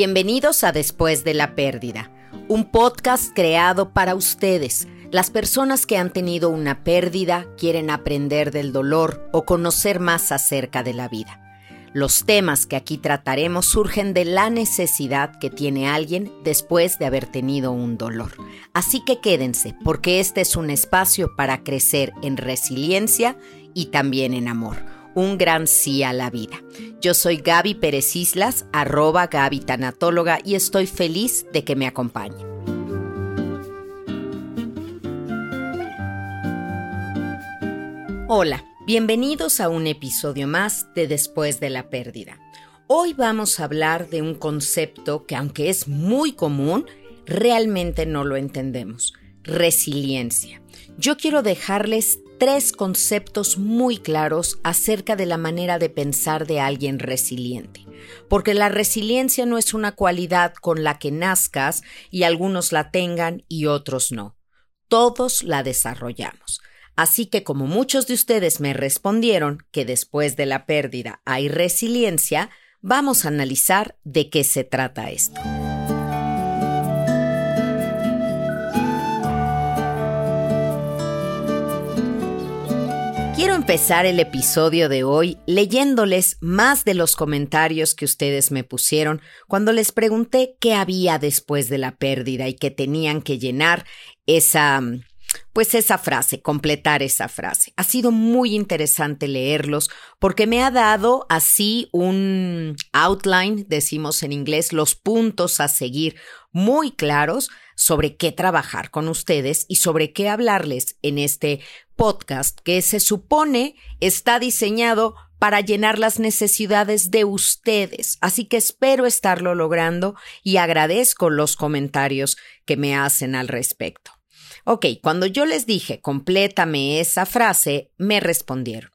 Bienvenidos a Después de la Pérdida, un podcast creado para ustedes, las personas que han tenido una pérdida, quieren aprender del dolor o conocer más acerca de la vida. Los temas que aquí trataremos surgen de la necesidad que tiene alguien después de haber tenido un dolor. Así que quédense, porque este es un espacio para crecer en resiliencia y también en amor un gran sí a la vida. Yo soy Gaby Pérez Islas, arroba Gaby Tanatóloga, y estoy feliz de que me acompañen. Hola, bienvenidos a un episodio más de Después de la Pérdida. Hoy vamos a hablar de un concepto que aunque es muy común, realmente no lo entendemos. Resiliencia. Yo quiero dejarles tres conceptos muy claros acerca de la manera de pensar de alguien resiliente. Porque la resiliencia no es una cualidad con la que nazcas y algunos la tengan y otros no. Todos la desarrollamos. Así que como muchos de ustedes me respondieron que después de la pérdida hay resiliencia, vamos a analizar de qué se trata esto. Quiero empezar el episodio de hoy leyéndoles más de los comentarios que ustedes me pusieron cuando les pregunté qué había después de la pérdida y que tenían que llenar esa pues esa frase, completar esa frase. Ha sido muy interesante leerlos porque me ha dado así un outline, decimos en inglés, los puntos a seguir muy claros sobre qué trabajar con ustedes y sobre qué hablarles en este podcast que se supone está diseñado para llenar las necesidades de ustedes. Así que espero estarlo logrando y agradezco los comentarios que me hacen al respecto. Ok, cuando yo les dije complétame esa frase, me respondieron.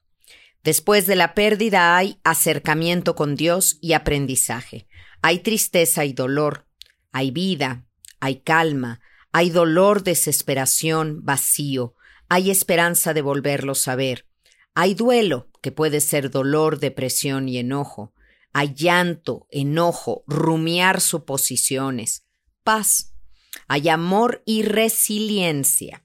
Después de la pérdida hay acercamiento con Dios y aprendizaje. Hay tristeza y dolor. Hay vida. Hay calma. Hay dolor, desesperación, vacío hay esperanza de volverlos a ver. Hay duelo, que puede ser dolor, depresión y enojo. Hay llanto, enojo, rumiar suposiciones. Paz. Hay amor y resiliencia.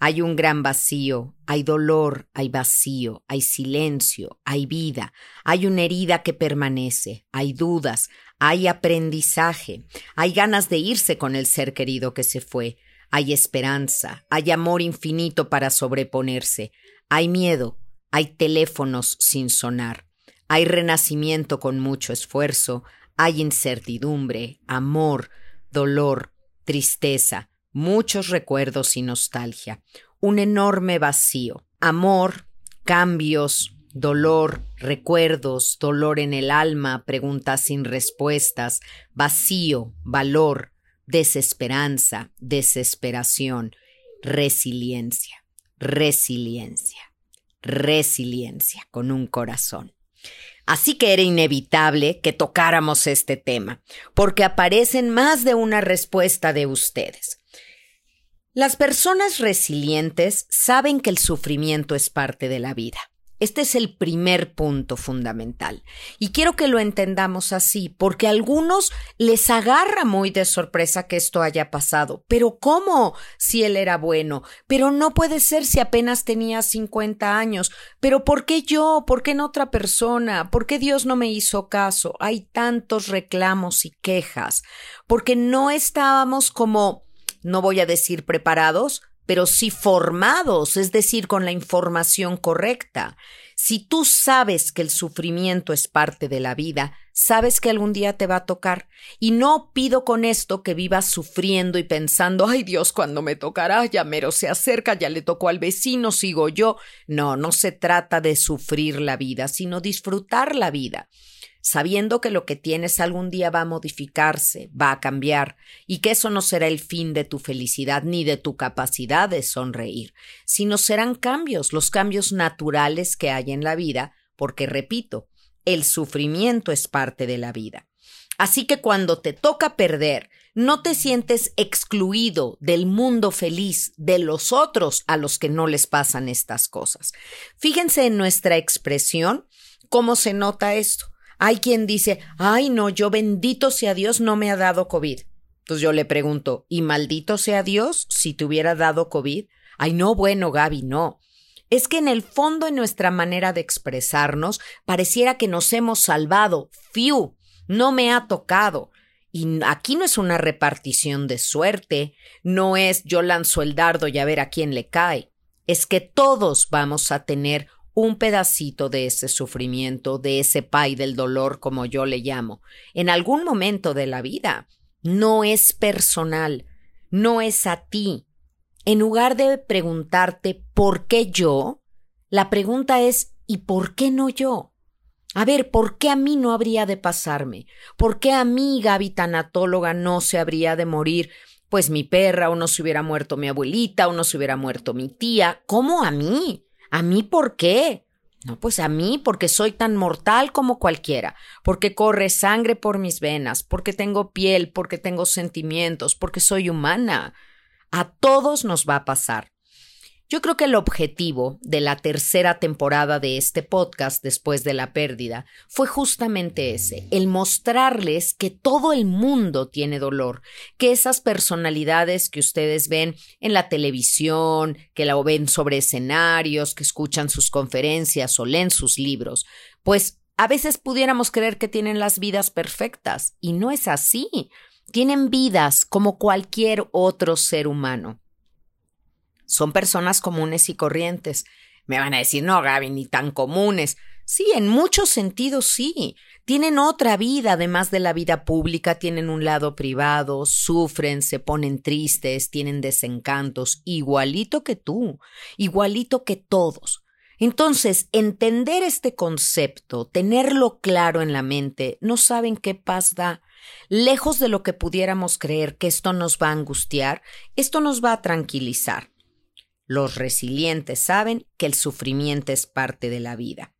Hay un gran vacío, hay dolor, hay vacío, hay silencio, hay vida, hay una herida que permanece, hay dudas, hay aprendizaje, hay ganas de irse con el ser querido que se fue, hay esperanza, hay amor infinito para sobreponerse, hay miedo, hay teléfonos sin sonar, hay renacimiento con mucho esfuerzo, hay incertidumbre, amor, dolor, tristeza, muchos recuerdos y nostalgia, un enorme vacío, amor, cambios, dolor, recuerdos, dolor en el alma, preguntas sin respuestas, vacío, valor, desesperanza, desesperación, resiliencia, resiliencia, resiliencia con un corazón. Así que era inevitable que tocáramos este tema, porque aparecen más de una respuesta de ustedes. Las personas resilientes saben que el sufrimiento es parte de la vida. Este es el primer punto fundamental. Y quiero que lo entendamos así, porque a algunos les agarra muy de sorpresa que esto haya pasado. Pero ¿cómo? Si él era bueno. Pero no puede ser si apenas tenía 50 años. Pero ¿por qué yo? ¿Por qué en otra persona? ¿Por qué Dios no me hizo caso? Hay tantos reclamos y quejas. Porque no estábamos como, no voy a decir preparados, pero sí formados, es decir, con la información correcta. Si tú sabes que el sufrimiento es parte de la vida, sabes que algún día te va a tocar. Y no pido con esto que vivas sufriendo y pensando, ay Dios, cuando me tocará, ya mero se acerca, ya le tocó al vecino, sigo yo. No, no se trata de sufrir la vida, sino disfrutar la vida sabiendo que lo que tienes algún día va a modificarse, va a cambiar, y que eso no será el fin de tu felicidad ni de tu capacidad de sonreír, sino serán cambios, los cambios naturales que hay en la vida, porque, repito, el sufrimiento es parte de la vida. Así que cuando te toca perder, no te sientes excluido del mundo feliz de los otros a los que no les pasan estas cosas. Fíjense en nuestra expresión cómo se nota esto. Hay quien dice, ay no, yo bendito sea Dios no me ha dado COVID. Entonces yo le pregunto, ¿y maldito sea Dios si te hubiera dado COVID? Ay no, bueno, Gaby, no. Es que en el fondo en nuestra manera de expresarnos pareciera que nos hemos salvado. Fiu, no me ha tocado. Y aquí no es una repartición de suerte, no es yo lanzo el dardo y a ver a quién le cae. Es que todos vamos a tener un pedacito de ese sufrimiento, de ese pay del dolor, como yo le llamo, en algún momento de la vida. No es personal, no es a ti. En lugar de preguntarte ¿por qué yo? La pregunta es ¿y por qué no yo? A ver, ¿por qué a mí no habría de pasarme? ¿Por qué a mí, Gaby tanatóloga, no se habría de morir? Pues mi perra, o no se hubiera muerto mi abuelita, o no se hubiera muerto mi tía. ¿Cómo a mí? ¿A mí por qué? No, pues a mí porque soy tan mortal como cualquiera, porque corre sangre por mis venas, porque tengo piel, porque tengo sentimientos, porque soy humana. A todos nos va a pasar. Yo creo que el objetivo de la tercera temporada de este podcast después de la pérdida fue justamente ese, el mostrarles que todo el mundo tiene dolor, que esas personalidades que ustedes ven en la televisión, que la ven sobre escenarios, que escuchan sus conferencias o leen sus libros, pues a veces pudiéramos creer que tienen las vidas perfectas y no es así. Tienen vidas como cualquier otro ser humano. Son personas comunes y corrientes. Me van a decir, no, Gaby, ni tan comunes. Sí, en muchos sentidos sí. Tienen otra vida, además de la vida pública, tienen un lado privado, sufren, se ponen tristes, tienen desencantos, igualito que tú, igualito que todos. Entonces, entender este concepto, tenerlo claro en la mente, no saben qué paz da. Lejos de lo que pudiéramos creer que esto nos va a angustiar, esto nos va a tranquilizar. Los resilientes saben que el sufrimiento es parte de la vida.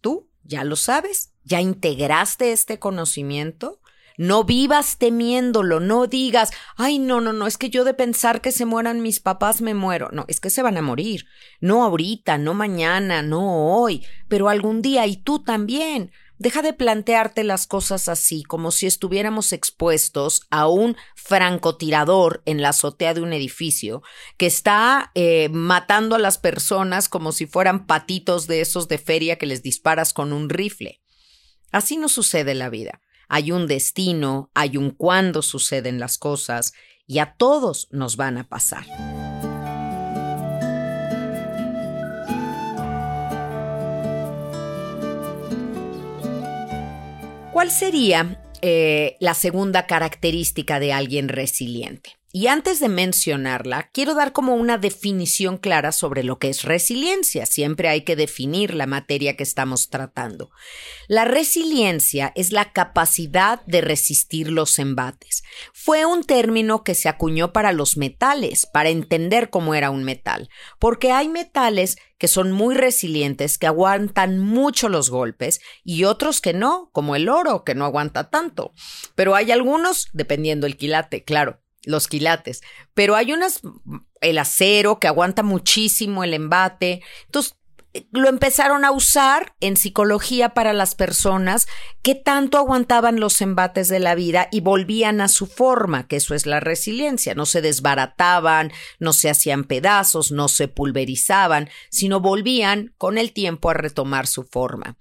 ¿Tú ya lo sabes? ¿Ya integraste este conocimiento? No vivas temiéndolo, no digas, ay, no, no, no, es que yo de pensar que se mueran mis papás me muero. No, es que se van a morir. No ahorita, no mañana, no hoy, pero algún día y tú también. Deja de plantearte las cosas así, como si estuviéramos expuestos a un francotirador en la azotea de un edificio que está eh, matando a las personas como si fueran patitos de esos de feria que les disparas con un rifle. Así no sucede la vida. Hay un destino, hay un cuándo suceden las cosas y a todos nos van a pasar. ¿Cuál sería eh, la segunda característica de alguien resiliente? Y antes de mencionarla, quiero dar como una definición clara sobre lo que es resiliencia. Siempre hay que definir la materia que estamos tratando. La resiliencia es la capacidad de resistir los embates. Fue un término que se acuñó para los metales, para entender cómo era un metal, porque hay metales que son muy resilientes, que aguantan mucho los golpes, y otros que no, como el oro, que no aguanta tanto. Pero hay algunos, dependiendo el quilate, claro los quilates. Pero hay unas, el acero que aguanta muchísimo el embate. Entonces, lo empezaron a usar en psicología para las personas que tanto aguantaban los embates de la vida y volvían a su forma, que eso es la resiliencia. No se desbarataban, no se hacían pedazos, no se pulverizaban, sino volvían con el tiempo a retomar su forma.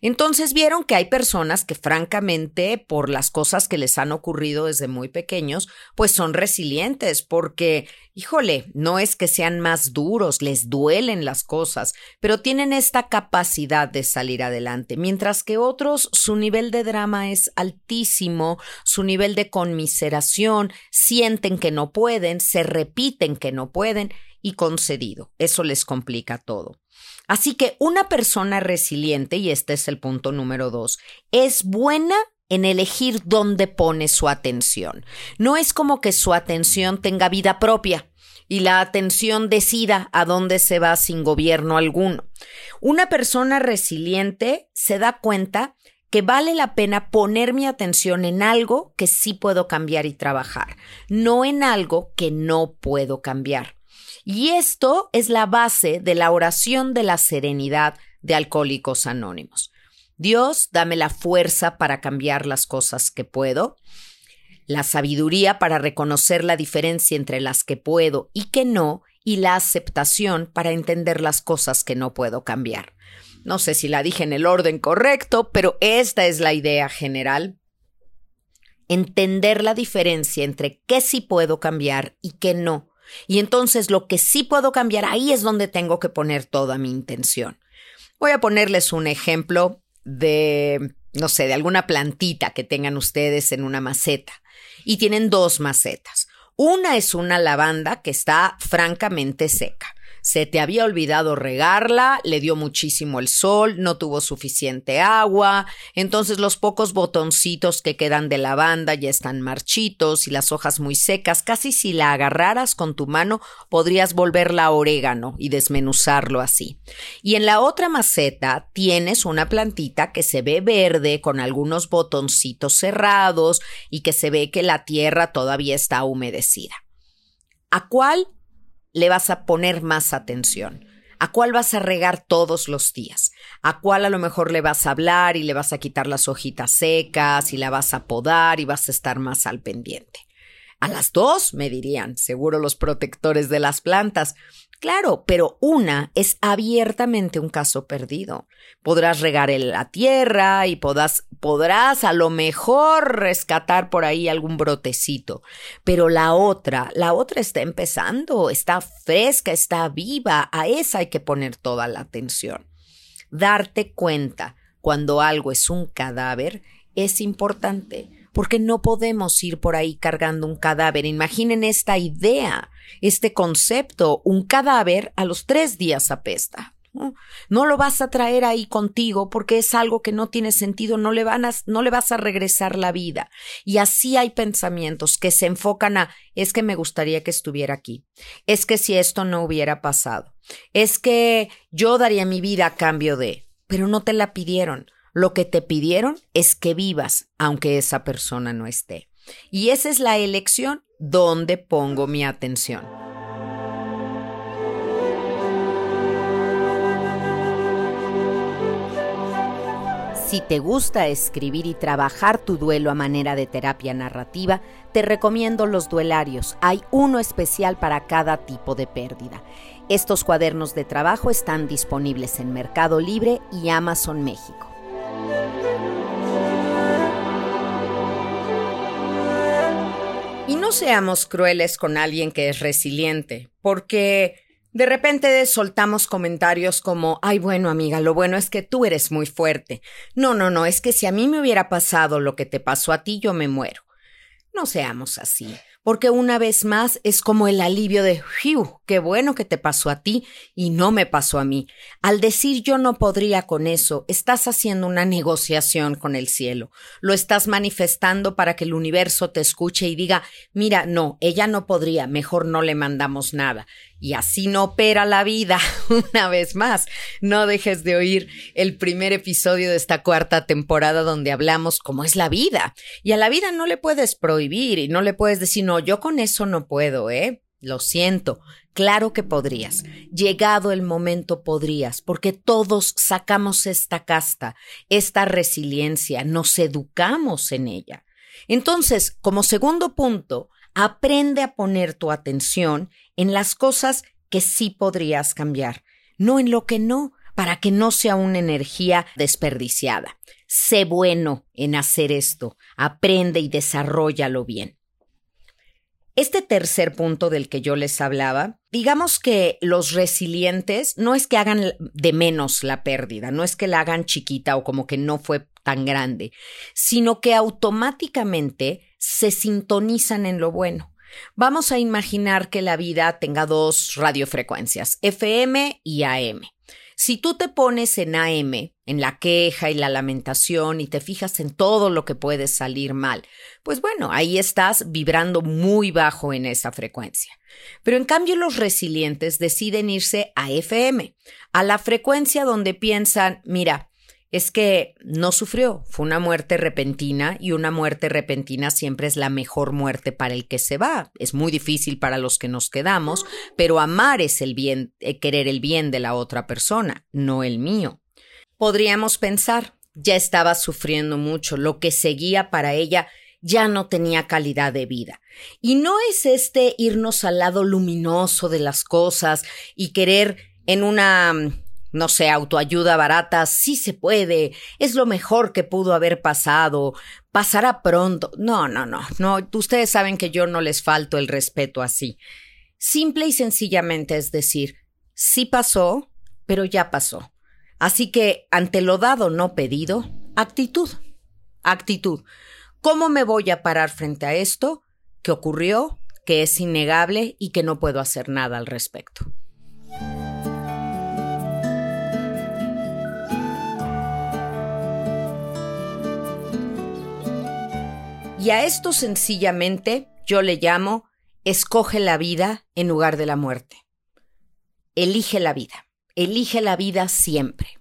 Entonces vieron que hay personas que francamente, por las cosas que les han ocurrido desde muy pequeños, pues son resilientes porque híjole, no es que sean más duros, les duelen las cosas, pero tienen esta capacidad de salir adelante, mientras que otros su nivel de drama es altísimo, su nivel de conmiseración, sienten que no pueden, se repiten que no pueden y concedido. Eso les complica todo. Así que una persona resiliente, y este es el punto número dos, es buena en elegir dónde pone su atención. No es como que su atención tenga vida propia y la atención decida a dónde se va sin gobierno alguno. Una persona resiliente se da cuenta que vale la pena poner mi atención en algo que sí puedo cambiar y trabajar, no en algo que no puedo cambiar. Y esto es la base de la oración de la serenidad de Alcohólicos Anónimos. Dios, dame la fuerza para cambiar las cosas que puedo, la sabiduría para reconocer la diferencia entre las que puedo y que no, y la aceptación para entender las cosas que no puedo cambiar. No sé si la dije en el orden correcto, pero esta es la idea general. Entender la diferencia entre qué sí puedo cambiar y qué no. Y entonces lo que sí puedo cambiar, ahí es donde tengo que poner toda mi intención. Voy a ponerles un ejemplo de, no sé, de alguna plantita que tengan ustedes en una maceta. Y tienen dos macetas. Una es una lavanda que está francamente seca se te había olvidado regarla, le dio muchísimo el sol, no tuvo suficiente agua, entonces los pocos botoncitos que quedan de lavanda ya están marchitos y las hojas muy secas, casi si la agarraras con tu mano podrías volverla orégano y desmenuzarlo así. Y en la otra maceta tienes una plantita que se ve verde con algunos botoncitos cerrados y que se ve que la tierra todavía está humedecida. ¿A cuál le vas a poner más atención? ¿A cuál vas a regar todos los días? ¿A cuál a lo mejor le vas a hablar y le vas a quitar las hojitas secas y la vas a podar y vas a estar más al pendiente? A las dos, me dirían, seguro los protectores de las plantas. Claro, pero una es abiertamente un caso perdido. Podrás regar en la tierra y podrás, podrás a lo mejor rescatar por ahí algún brotecito. Pero la otra, la otra está empezando, está fresca, está viva. A esa hay que poner toda la atención. Darte cuenta cuando algo es un cadáver es importante porque no podemos ir por ahí cargando un cadáver. Imaginen esta idea, este concepto, un cadáver a los tres días apesta. ¿no? lo vas a traer ahí contigo porque es algo que no tiene sentido, no le, van a, no le vas a regresar la vida. Y así hay pensamientos que se enfocan a es que me gustaría que estuviera aquí, es que si esto no hubiera pasado, es que yo daría mi vida a cambio de, pero no te la pidieron, lo que te pidieron es que vivas, aunque esa persona no esté. Y esa es la elección donde pongo mi atención. Si te gusta escribir y trabajar tu duelo a manera de terapia narrativa, te recomiendo los duelarios. Hay uno especial para cada tipo de pérdida. Estos cuadernos de trabajo están disponibles en Mercado Libre y Amazon México. No seamos crueles con alguien que es resiliente, porque de repente soltamos comentarios como, ay, bueno, amiga, lo bueno es que tú eres muy fuerte. No, no, no, es que si a mí me hubiera pasado lo que te pasó a ti, yo me muero. No seamos así porque una vez más es como el alivio de, ¡Fiu! ¡Qué bueno que te pasó a ti y no me pasó a mí! Al decir yo no podría con eso, estás haciendo una negociación con el cielo. Lo estás manifestando para que el universo te escuche y diga, mira, no, ella no podría, mejor no le mandamos nada. Y así no opera la vida. Una vez más, no dejes de oír el primer episodio de esta cuarta temporada donde hablamos cómo es la vida. Y a la vida no le puedes prohibir y no le puedes decir, no, yo con eso no puedo, ¿eh? Lo siento. Claro que podrías. Llegado el momento podrías, porque todos sacamos esta casta, esta resiliencia, nos educamos en ella. Entonces, como segundo punto, aprende a poner tu atención en las cosas que sí podrías cambiar, no en lo que no, para que no sea una energía desperdiciada. Sé bueno en hacer esto, aprende y desarrollalo bien. Este tercer punto del que yo les hablaba, digamos que los resilientes no es que hagan de menos la pérdida, no es que la hagan chiquita o como que no fue tan grande, sino que automáticamente se sintonizan en lo bueno. Vamos a imaginar que la vida tenga dos radiofrecuencias, FM y AM. Si tú te pones en AM, en la queja y la lamentación y te fijas en todo lo que puede salir mal, pues bueno, ahí estás vibrando muy bajo en esa frecuencia. Pero en cambio los resilientes deciden irse a FM, a la frecuencia donde piensan, mira, es que no sufrió, fue una muerte repentina y una muerte repentina siempre es la mejor muerte para el que se va. Es muy difícil para los que nos quedamos, pero amar es el bien, eh, querer el bien de la otra persona, no el mío. Podríamos pensar, ya estaba sufriendo mucho, lo que seguía para ella ya no tenía calidad de vida. Y no es este irnos al lado luminoso de las cosas y querer en una, no sé, autoayuda barata, sí se puede, es lo mejor que pudo haber pasado, pasará pronto. No, no, no, no, ustedes saben que yo no les falto el respeto así. Simple y sencillamente es decir, sí pasó, pero ya pasó. Así que, ante lo dado no pedido, actitud. Actitud. ¿Cómo me voy a parar frente a esto que ocurrió, que es innegable y que no puedo hacer nada al respecto? Y a esto sencillamente yo le llamo escoge la vida en lugar de la muerte. Elige la vida, elige la vida siempre.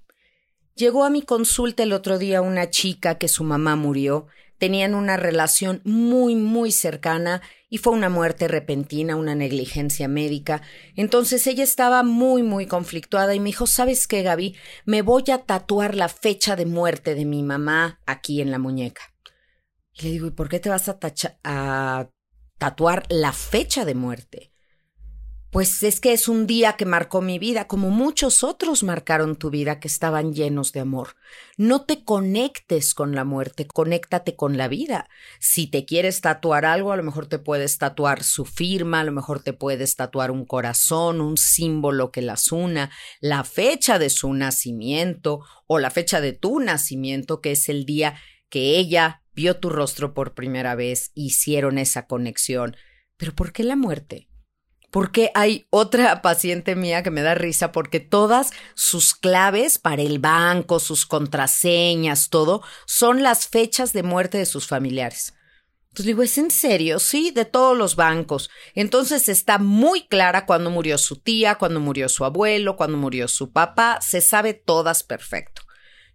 Llegó a mi consulta el otro día una chica que su mamá murió tenían una relación muy, muy cercana y fue una muerte repentina, una negligencia médica. Entonces ella estaba muy, muy conflictuada y me dijo, ¿sabes qué, Gaby? Me voy a tatuar la fecha de muerte de mi mamá aquí en la muñeca. Y le digo, ¿y por qué te vas a, a tatuar la fecha de muerte? Pues es que es un día que marcó mi vida, como muchos otros marcaron tu vida que estaban llenos de amor. No te conectes con la muerte, conéctate con la vida. Si te quieres tatuar algo, a lo mejor te puedes tatuar su firma, a lo mejor te puedes tatuar un corazón, un símbolo que las una, la fecha de su nacimiento o la fecha de tu nacimiento, que es el día que ella vio tu rostro por primera vez, hicieron esa conexión. Pero ¿por qué la muerte? porque hay otra paciente mía que me da risa porque todas sus claves para el banco, sus contraseñas, todo, son las fechas de muerte de sus familiares. Entonces digo, ¿es en serio? Sí, de todos los bancos. Entonces está muy clara cuando murió su tía, cuando murió su abuelo, cuando murió su papá, se sabe todas perfecto.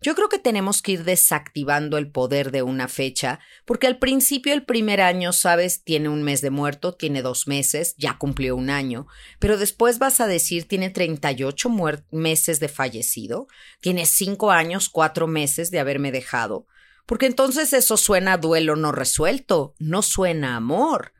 Yo creo que tenemos que ir desactivando el poder de una fecha, porque al principio el primer año, sabes, tiene un mes de muerto, tiene dos meses, ya cumplió un año, pero después vas a decir tiene 38 meses de fallecido, tiene cinco años, cuatro meses de haberme dejado, porque entonces eso suena duelo no resuelto, no suena amor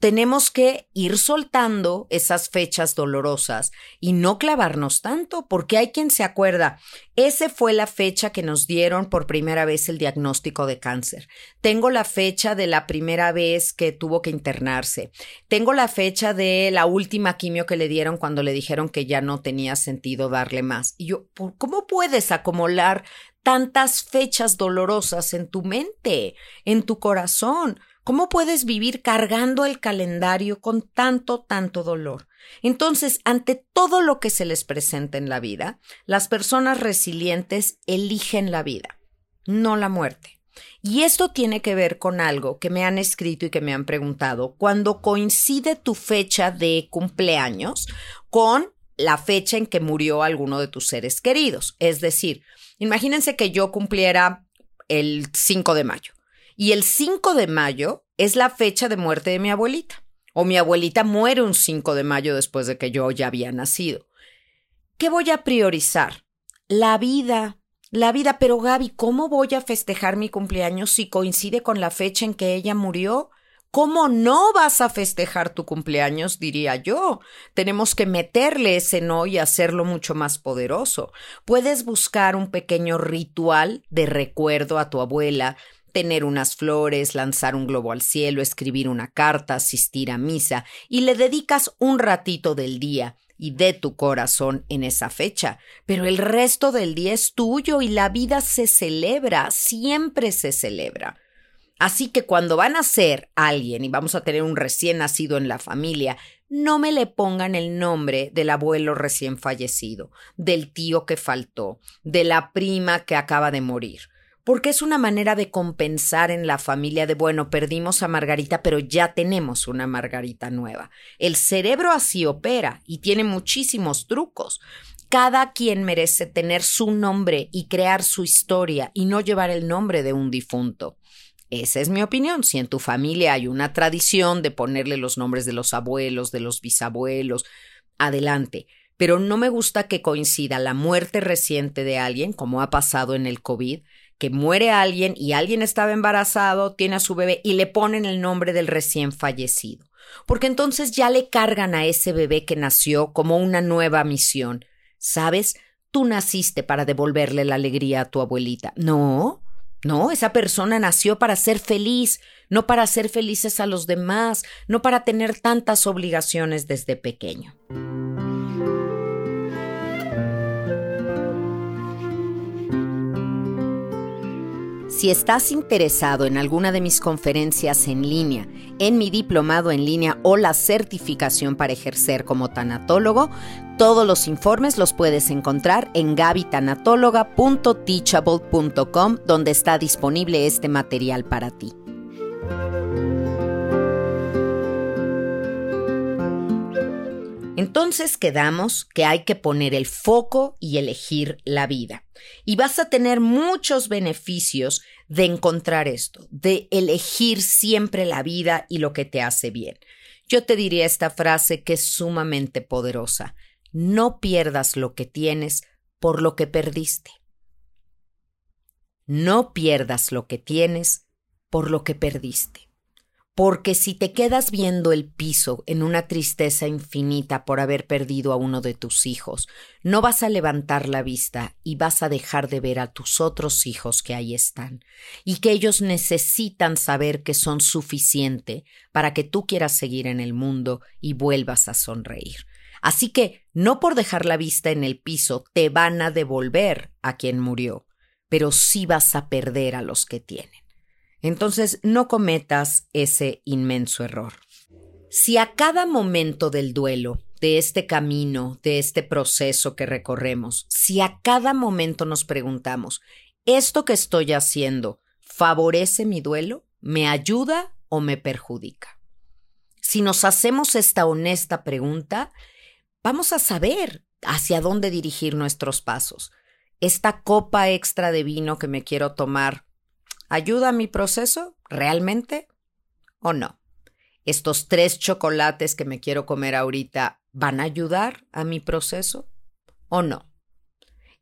tenemos que ir soltando esas fechas dolorosas y no clavarnos tanto, porque hay quien se acuerda, esa fue la fecha que nos dieron por primera vez el diagnóstico de cáncer. Tengo la fecha de la primera vez que tuvo que internarse. Tengo la fecha de la última quimio que le dieron cuando le dijeron que ya no tenía sentido darle más. Y yo, ¿cómo puedes acumular tantas fechas dolorosas en tu mente, en tu corazón? ¿Cómo puedes vivir cargando el calendario con tanto, tanto dolor? Entonces, ante todo lo que se les presenta en la vida, las personas resilientes eligen la vida, no la muerte. Y esto tiene que ver con algo que me han escrito y que me han preguntado. Cuando coincide tu fecha de cumpleaños con la fecha en que murió alguno de tus seres queridos. Es decir, imagínense que yo cumpliera el 5 de mayo y el 5 de mayo es la fecha de muerte de mi abuelita. O mi abuelita muere un 5 de mayo después de que yo ya había nacido. ¿Qué voy a priorizar? La vida. La vida, pero Gaby, ¿cómo voy a festejar mi cumpleaños si coincide con la fecha en que ella murió? ¿Cómo no vas a festejar tu cumpleaños? diría yo. Tenemos que meterle ese no y hacerlo mucho más poderoso. Puedes buscar un pequeño ritual de recuerdo a tu abuela tener unas flores, lanzar un globo al cielo, escribir una carta, asistir a misa, y le dedicas un ratito del día y de tu corazón en esa fecha, pero el resto del día es tuyo y la vida se celebra, siempre se celebra. Así que cuando van a ser alguien y vamos a tener un recién nacido en la familia, no me le pongan el nombre del abuelo recién fallecido, del tío que faltó, de la prima que acaba de morir porque es una manera de compensar en la familia de, bueno, perdimos a Margarita, pero ya tenemos una Margarita nueva. El cerebro así opera y tiene muchísimos trucos. Cada quien merece tener su nombre y crear su historia y no llevar el nombre de un difunto. Esa es mi opinión. Si en tu familia hay una tradición de ponerle los nombres de los abuelos, de los bisabuelos, adelante. Pero no me gusta que coincida la muerte reciente de alguien, como ha pasado en el COVID, que muere alguien y alguien estaba embarazado, tiene a su bebé y le ponen el nombre del recién fallecido. Porque entonces ya le cargan a ese bebé que nació como una nueva misión. ¿Sabes? Tú naciste para devolverle la alegría a tu abuelita. No, no, esa persona nació para ser feliz, no para ser felices a los demás, no para tener tantas obligaciones desde pequeño. Si estás interesado en alguna de mis conferencias en línea, en mi diplomado en línea o la certificación para ejercer como tanatólogo, todos los informes los puedes encontrar en gabitanatóloga.teachable.com donde está disponible este material para ti. Entonces quedamos que hay que poner el foco y elegir la vida. Y vas a tener muchos beneficios de encontrar esto, de elegir siempre la vida y lo que te hace bien. Yo te diría esta frase que es sumamente poderosa. No pierdas lo que tienes por lo que perdiste. No pierdas lo que tienes por lo que perdiste. Porque si te quedas viendo el piso en una tristeza infinita por haber perdido a uno de tus hijos, no vas a levantar la vista y vas a dejar de ver a tus otros hijos que ahí están, y que ellos necesitan saber que son suficiente para que tú quieras seguir en el mundo y vuelvas a sonreír. Así que no por dejar la vista en el piso te van a devolver a quien murió, pero sí vas a perder a los que tienen. Entonces, no cometas ese inmenso error. Si a cada momento del duelo, de este camino, de este proceso que recorremos, si a cada momento nos preguntamos, ¿esto que estoy haciendo favorece mi duelo? ¿Me ayuda o me perjudica? Si nos hacemos esta honesta pregunta, vamos a saber hacia dónde dirigir nuestros pasos. Esta copa extra de vino que me quiero tomar ¿Ayuda a mi proceso? ¿Realmente? ¿O no? ¿Estos tres chocolates que me quiero comer ahorita van a ayudar a mi proceso? ¿O no?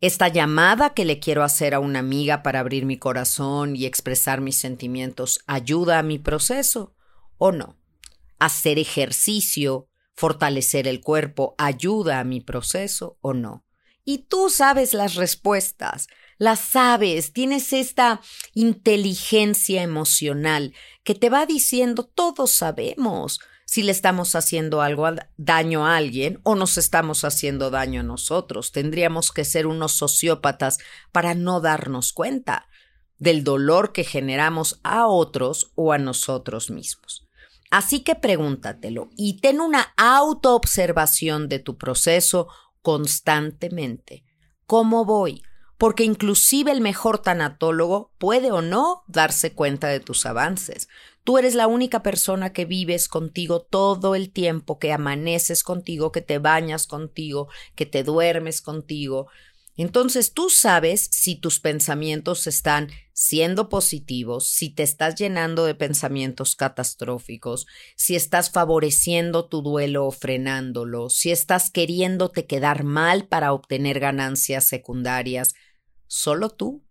¿Esta llamada que le quiero hacer a una amiga para abrir mi corazón y expresar mis sentimientos ayuda a mi proceso? ¿O no? ¿Hacer ejercicio, fortalecer el cuerpo ayuda a mi proceso o no? Y tú sabes las respuestas las sabes, tienes esta inteligencia emocional que te va diciendo todos sabemos si le estamos haciendo algo daño a alguien o nos estamos haciendo daño a nosotros. Tendríamos que ser unos sociópatas para no darnos cuenta del dolor que generamos a otros o a nosotros mismos. Así que pregúntatelo y ten una autoobservación de tu proceso constantemente. ¿Cómo voy? Porque inclusive el mejor tanatólogo puede o no darse cuenta de tus avances. Tú eres la única persona que vives contigo todo el tiempo, que amaneces contigo, que te bañas contigo, que te duermes contigo. Entonces tú sabes si tus pensamientos están siendo positivos, si te estás llenando de pensamientos catastróficos, si estás favoreciendo tu duelo o frenándolo, si estás queriéndote quedar mal para obtener ganancias secundarias, solo tú.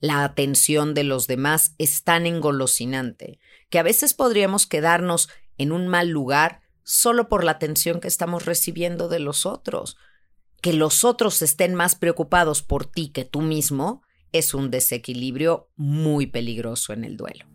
La atención de los demás es tan engolosinante que a veces podríamos quedarnos en un mal lugar solo por la atención que estamos recibiendo de los otros. Que los otros estén más preocupados por ti que tú mismo es un desequilibrio muy peligroso en el duelo.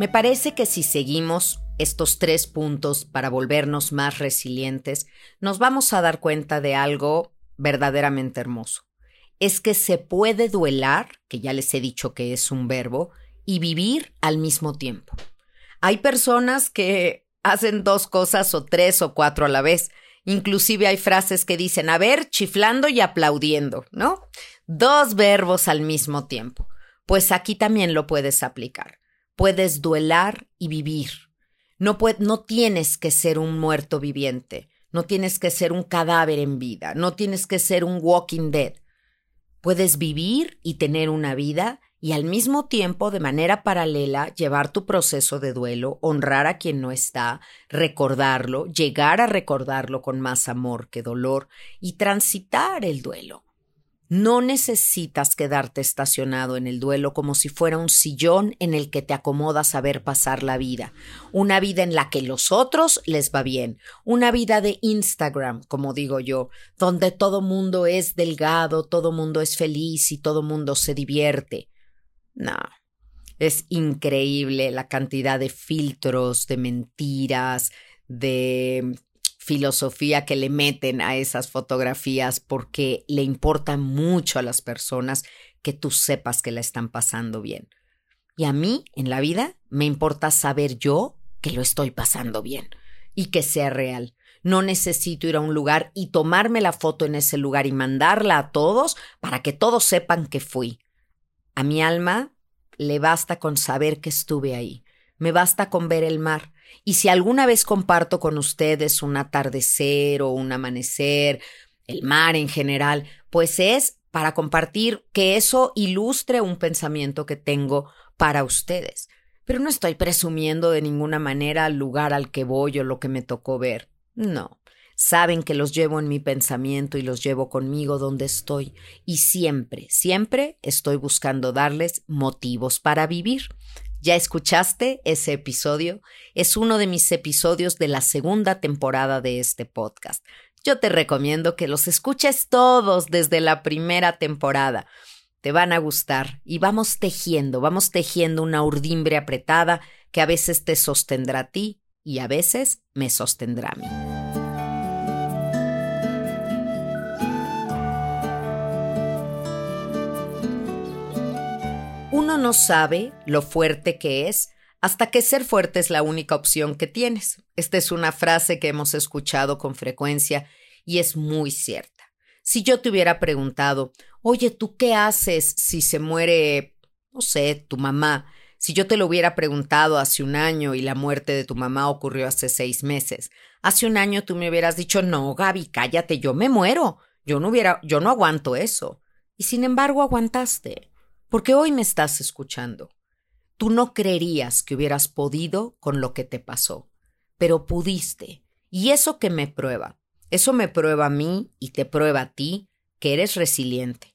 Me parece que si seguimos estos tres puntos para volvernos más resilientes, nos vamos a dar cuenta de algo verdaderamente hermoso. Es que se puede duelar, que ya les he dicho que es un verbo, y vivir al mismo tiempo. Hay personas que hacen dos cosas o tres o cuatro a la vez. Inclusive hay frases que dicen, a ver, chiflando y aplaudiendo, ¿no? Dos verbos al mismo tiempo. Pues aquí también lo puedes aplicar. Puedes duelar y vivir no, no tienes que ser un muerto viviente, no tienes que ser un cadáver en vida, no tienes que ser un walking dead. Puedes vivir y tener una vida y al mismo tiempo, de manera paralela, llevar tu proceso de duelo, honrar a quien no está, recordarlo, llegar a recordarlo con más amor que dolor y transitar el duelo. No necesitas quedarte estacionado en el duelo como si fuera un sillón en el que te acomodas a ver pasar la vida, una vida en la que los otros les va bien, una vida de Instagram, como digo yo, donde todo mundo es delgado, todo mundo es feliz y todo mundo se divierte. No, es increíble la cantidad de filtros, de mentiras, de filosofía que le meten a esas fotografías porque le importa mucho a las personas que tú sepas que la están pasando bien. Y a mí, en la vida, me importa saber yo que lo estoy pasando bien y que sea real. No necesito ir a un lugar y tomarme la foto en ese lugar y mandarla a todos para que todos sepan que fui. A mi alma le basta con saber que estuve ahí. Me basta con ver el mar. Y si alguna vez comparto con ustedes un atardecer o un amanecer, el mar en general, pues es para compartir que eso ilustre un pensamiento que tengo para ustedes. Pero no estoy presumiendo de ninguna manera al lugar al que voy o lo que me tocó ver. No. Saben que los llevo en mi pensamiento y los llevo conmigo donde estoy. Y siempre, siempre estoy buscando darles motivos para vivir. ¿Ya escuchaste ese episodio? Es uno de mis episodios de la segunda temporada de este podcast. Yo te recomiendo que los escuches todos desde la primera temporada. Te van a gustar y vamos tejiendo, vamos tejiendo una urdimbre apretada que a veces te sostendrá a ti y a veces me sostendrá a mí. No sabe lo fuerte que es hasta que ser fuerte es la única opción que tienes. Esta es una frase que hemos escuchado con frecuencia y es muy cierta. Si yo te hubiera preguntado, oye, ¿tú qué haces si se muere, no sé, tu mamá? Si yo te lo hubiera preguntado hace un año y la muerte de tu mamá ocurrió hace seis meses, hace un año tú me hubieras dicho, no, Gaby, cállate, yo me muero. Yo no hubiera, yo no aguanto eso. Y sin embargo aguantaste porque hoy me estás escuchando. Tú no creerías que hubieras podido con lo que te pasó, pero pudiste. Y eso que me prueba, eso me prueba a mí y te prueba a ti que eres resiliente,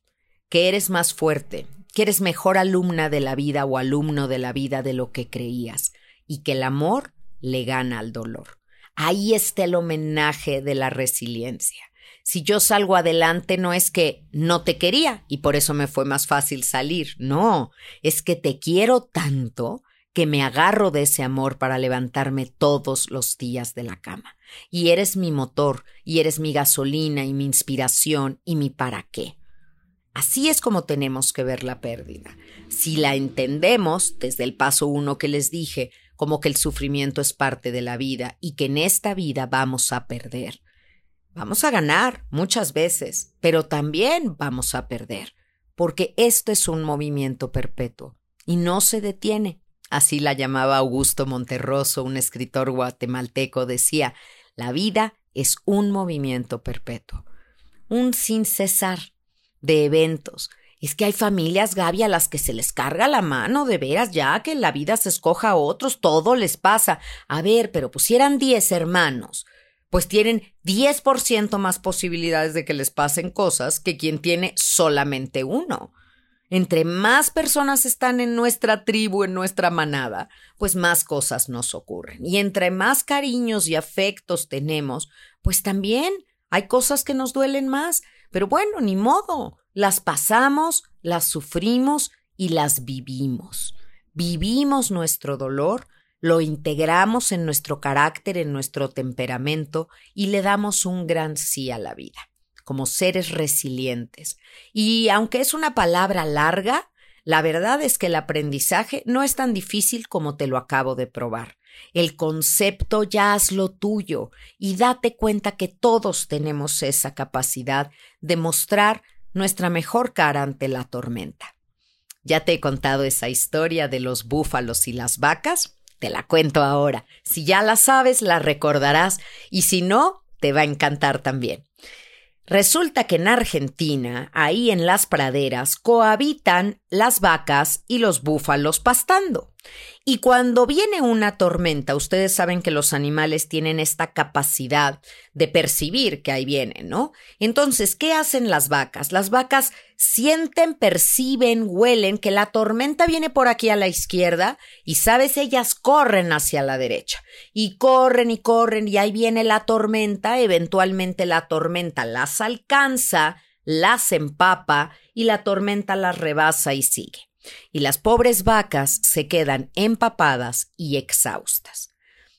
que eres más fuerte, que eres mejor alumna de la vida o alumno de la vida de lo que creías, y que el amor le gana al dolor. Ahí está el homenaje de la resiliencia si yo salgo adelante no es que no te quería y por eso me fue más fácil salir, no, es que te quiero tanto que me agarro de ese amor para levantarme todos los días de la cama. Y eres mi motor, y eres mi gasolina, y mi inspiración, y mi para qué. Así es como tenemos que ver la pérdida. Si la entendemos, desde el paso uno que les dije, como que el sufrimiento es parte de la vida y que en esta vida vamos a perder, Vamos a ganar muchas veces, pero también vamos a perder, porque esto es un movimiento perpetuo y no se detiene. Así la llamaba Augusto Monterroso, un escritor guatemalteco, decía, la vida es un movimiento perpetuo, un sin cesar de eventos. Es que hay familias, Gaby, a las que se les carga la mano, de veras, ya que la vida se escoja a otros, todo les pasa. A ver, pero pusieran diez hermanos pues tienen 10% más posibilidades de que les pasen cosas que quien tiene solamente uno. Entre más personas están en nuestra tribu, en nuestra manada, pues más cosas nos ocurren. Y entre más cariños y afectos tenemos, pues también hay cosas que nos duelen más. Pero bueno, ni modo. Las pasamos, las sufrimos y las vivimos. Vivimos nuestro dolor lo integramos en nuestro carácter, en nuestro temperamento y le damos un gran sí a la vida, como seres resilientes. Y aunque es una palabra larga, la verdad es que el aprendizaje no es tan difícil como te lo acabo de probar. El concepto ya haz lo tuyo y date cuenta que todos tenemos esa capacidad de mostrar nuestra mejor cara ante la tormenta. Ya te he contado esa historia de los búfalos y las vacas. Te la cuento ahora. Si ya la sabes, la recordarás y si no, te va a encantar también. Resulta que en Argentina, ahí en las praderas, cohabitan las vacas y los búfalos pastando. Y cuando viene una tormenta, ustedes saben que los animales tienen esta capacidad de percibir que ahí viene, ¿no? Entonces, ¿qué hacen las vacas? Las vacas sienten, perciben, huelen que la tormenta viene por aquí a la izquierda y, sabes, ellas corren hacia la derecha. Y corren y corren y ahí viene la tormenta, eventualmente la tormenta las alcanza, las empapa y la tormenta las rebasa y sigue y las pobres vacas se quedan empapadas y exhaustas.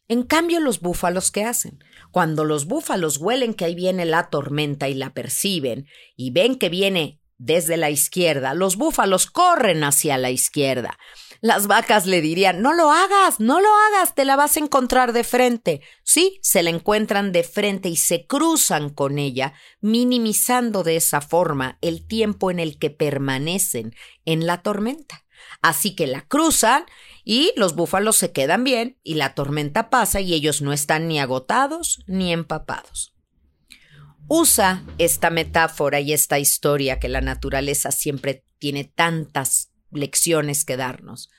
En cambio, los búfalos, ¿qué hacen? Cuando los búfalos huelen que ahí viene la tormenta y la perciben, y ven que viene desde la izquierda, los búfalos corren hacia la izquierda. Las vacas le dirían, no lo hagas, no lo hagas, te la vas a encontrar de frente. Sí, se la encuentran de frente y se cruzan con ella, minimizando de esa forma el tiempo en el que permanecen en la tormenta. Así que la cruzan y los búfalos se quedan bien y la tormenta pasa y ellos no están ni agotados ni empapados. Usa esta metáfora y esta historia que la naturaleza siempre tiene tantas lecciones que darnos,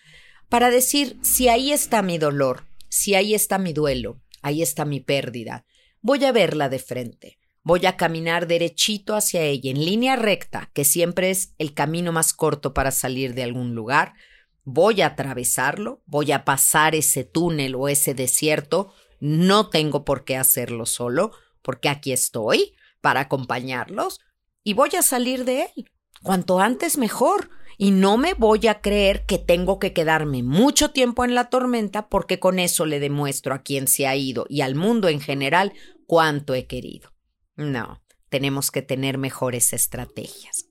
para decir, si ahí está mi dolor, si ahí está mi duelo, ahí está mi pérdida, voy a verla de frente, voy a caminar derechito hacia ella, en línea recta, que siempre es el camino más corto para salir de algún lugar, voy a atravesarlo, voy a pasar ese túnel o ese desierto, no tengo por qué hacerlo solo, porque aquí estoy para acompañarlos y voy a salir de él. Cuanto antes mejor y no me voy a creer que tengo que quedarme mucho tiempo en la tormenta porque con eso le demuestro a quien se ha ido y al mundo en general cuánto he querido. No, tenemos que tener mejores estrategias.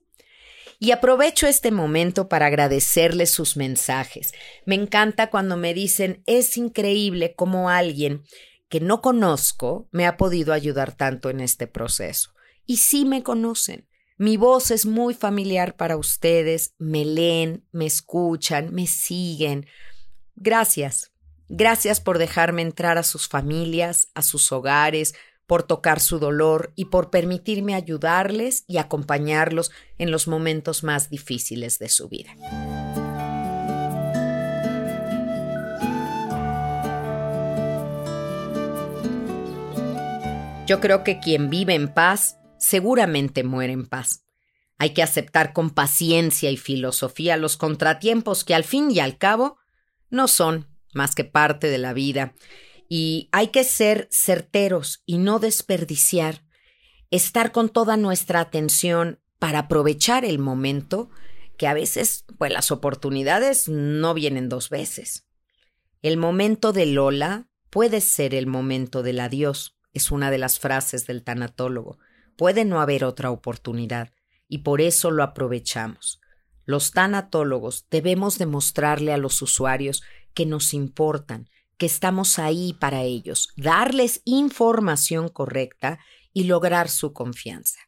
Y aprovecho este momento para agradecerles sus mensajes. Me encanta cuando me dicen es increíble cómo alguien que no conozco me ha podido ayudar tanto en este proceso. Y sí me conocen. Mi voz es muy familiar para ustedes, me leen, me escuchan, me siguen. Gracias. Gracias por dejarme entrar a sus familias, a sus hogares, por tocar su dolor y por permitirme ayudarles y acompañarlos en los momentos más difíciles de su vida. Yo creo que quien vive en paz seguramente muere en paz. Hay que aceptar con paciencia y filosofía los contratiempos que al fin y al cabo no son más que parte de la vida, y hay que ser certeros y no desperdiciar, estar con toda nuestra atención para aprovechar el momento, que a veces, pues las oportunidades no vienen dos veces. El momento de Lola puede ser el momento del adiós, es una de las frases del tanatólogo. Puede no haber otra oportunidad y por eso lo aprovechamos. Los tanatólogos debemos demostrarle a los usuarios que nos importan, que estamos ahí para ellos, darles información correcta y lograr su confianza.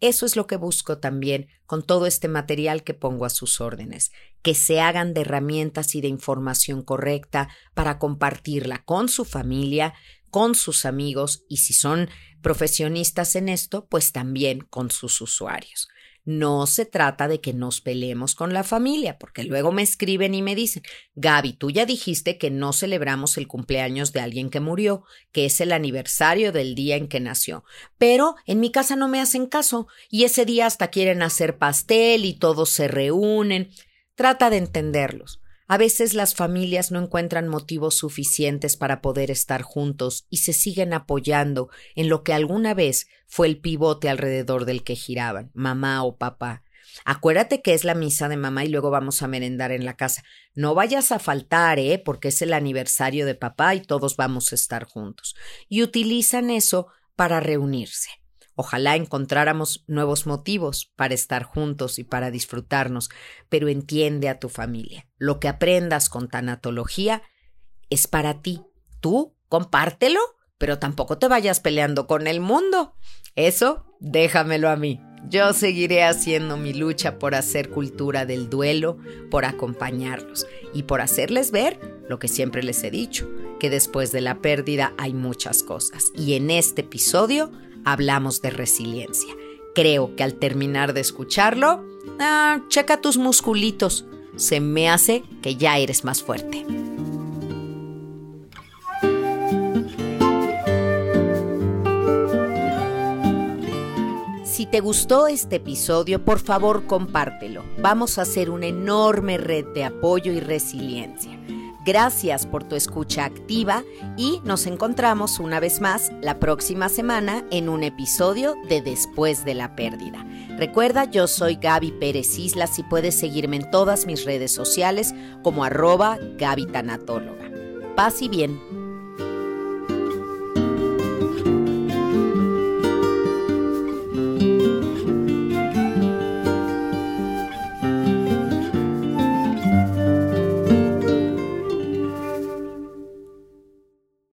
Eso es lo que busco también con todo este material que pongo a sus órdenes, que se hagan de herramientas y de información correcta para compartirla con su familia, con sus amigos y si son profesionistas en esto, pues también con sus usuarios. No se trata de que nos peleemos con la familia, porque luego me escriben y me dicen, Gaby, tú ya dijiste que no celebramos el cumpleaños de alguien que murió, que es el aniversario del día en que nació. Pero en mi casa no me hacen caso, y ese día hasta quieren hacer pastel y todos se reúnen. Trata de entenderlos. A veces las familias no encuentran motivos suficientes para poder estar juntos y se siguen apoyando en lo que alguna vez fue el pivote alrededor del que giraban, mamá o papá. Acuérdate que es la misa de mamá y luego vamos a merendar en la casa. No vayas a faltar, ¿eh? Porque es el aniversario de papá y todos vamos a estar juntos. Y utilizan eso para reunirse. Ojalá encontráramos nuevos motivos para estar juntos y para disfrutarnos, pero entiende a tu familia. Lo que aprendas con tanatología es para ti. Tú compártelo, pero tampoco te vayas peleando con el mundo. Eso déjamelo a mí. Yo seguiré haciendo mi lucha por hacer cultura del duelo, por acompañarlos y por hacerles ver lo que siempre les he dicho, que después de la pérdida hay muchas cosas. Y en este episodio hablamos de resiliencia. Creo que al terminar de escucharlo, ah, checa tus musculitos. Se me hace que ya eres más fuerte. Si te gustó este episodio, por favor compártelo. Vamos a hacer una enorme red de apoyo y resiliencia. Gracias por tu escucha activa y nos encontramos una vez más la próxima semana en un episodio de Después de la Pérdida. Recuerda, yo soy Gaby Pérez Islas y puedes seguirme en todas mis redes sociales como arroba Gaby. Paz y bien.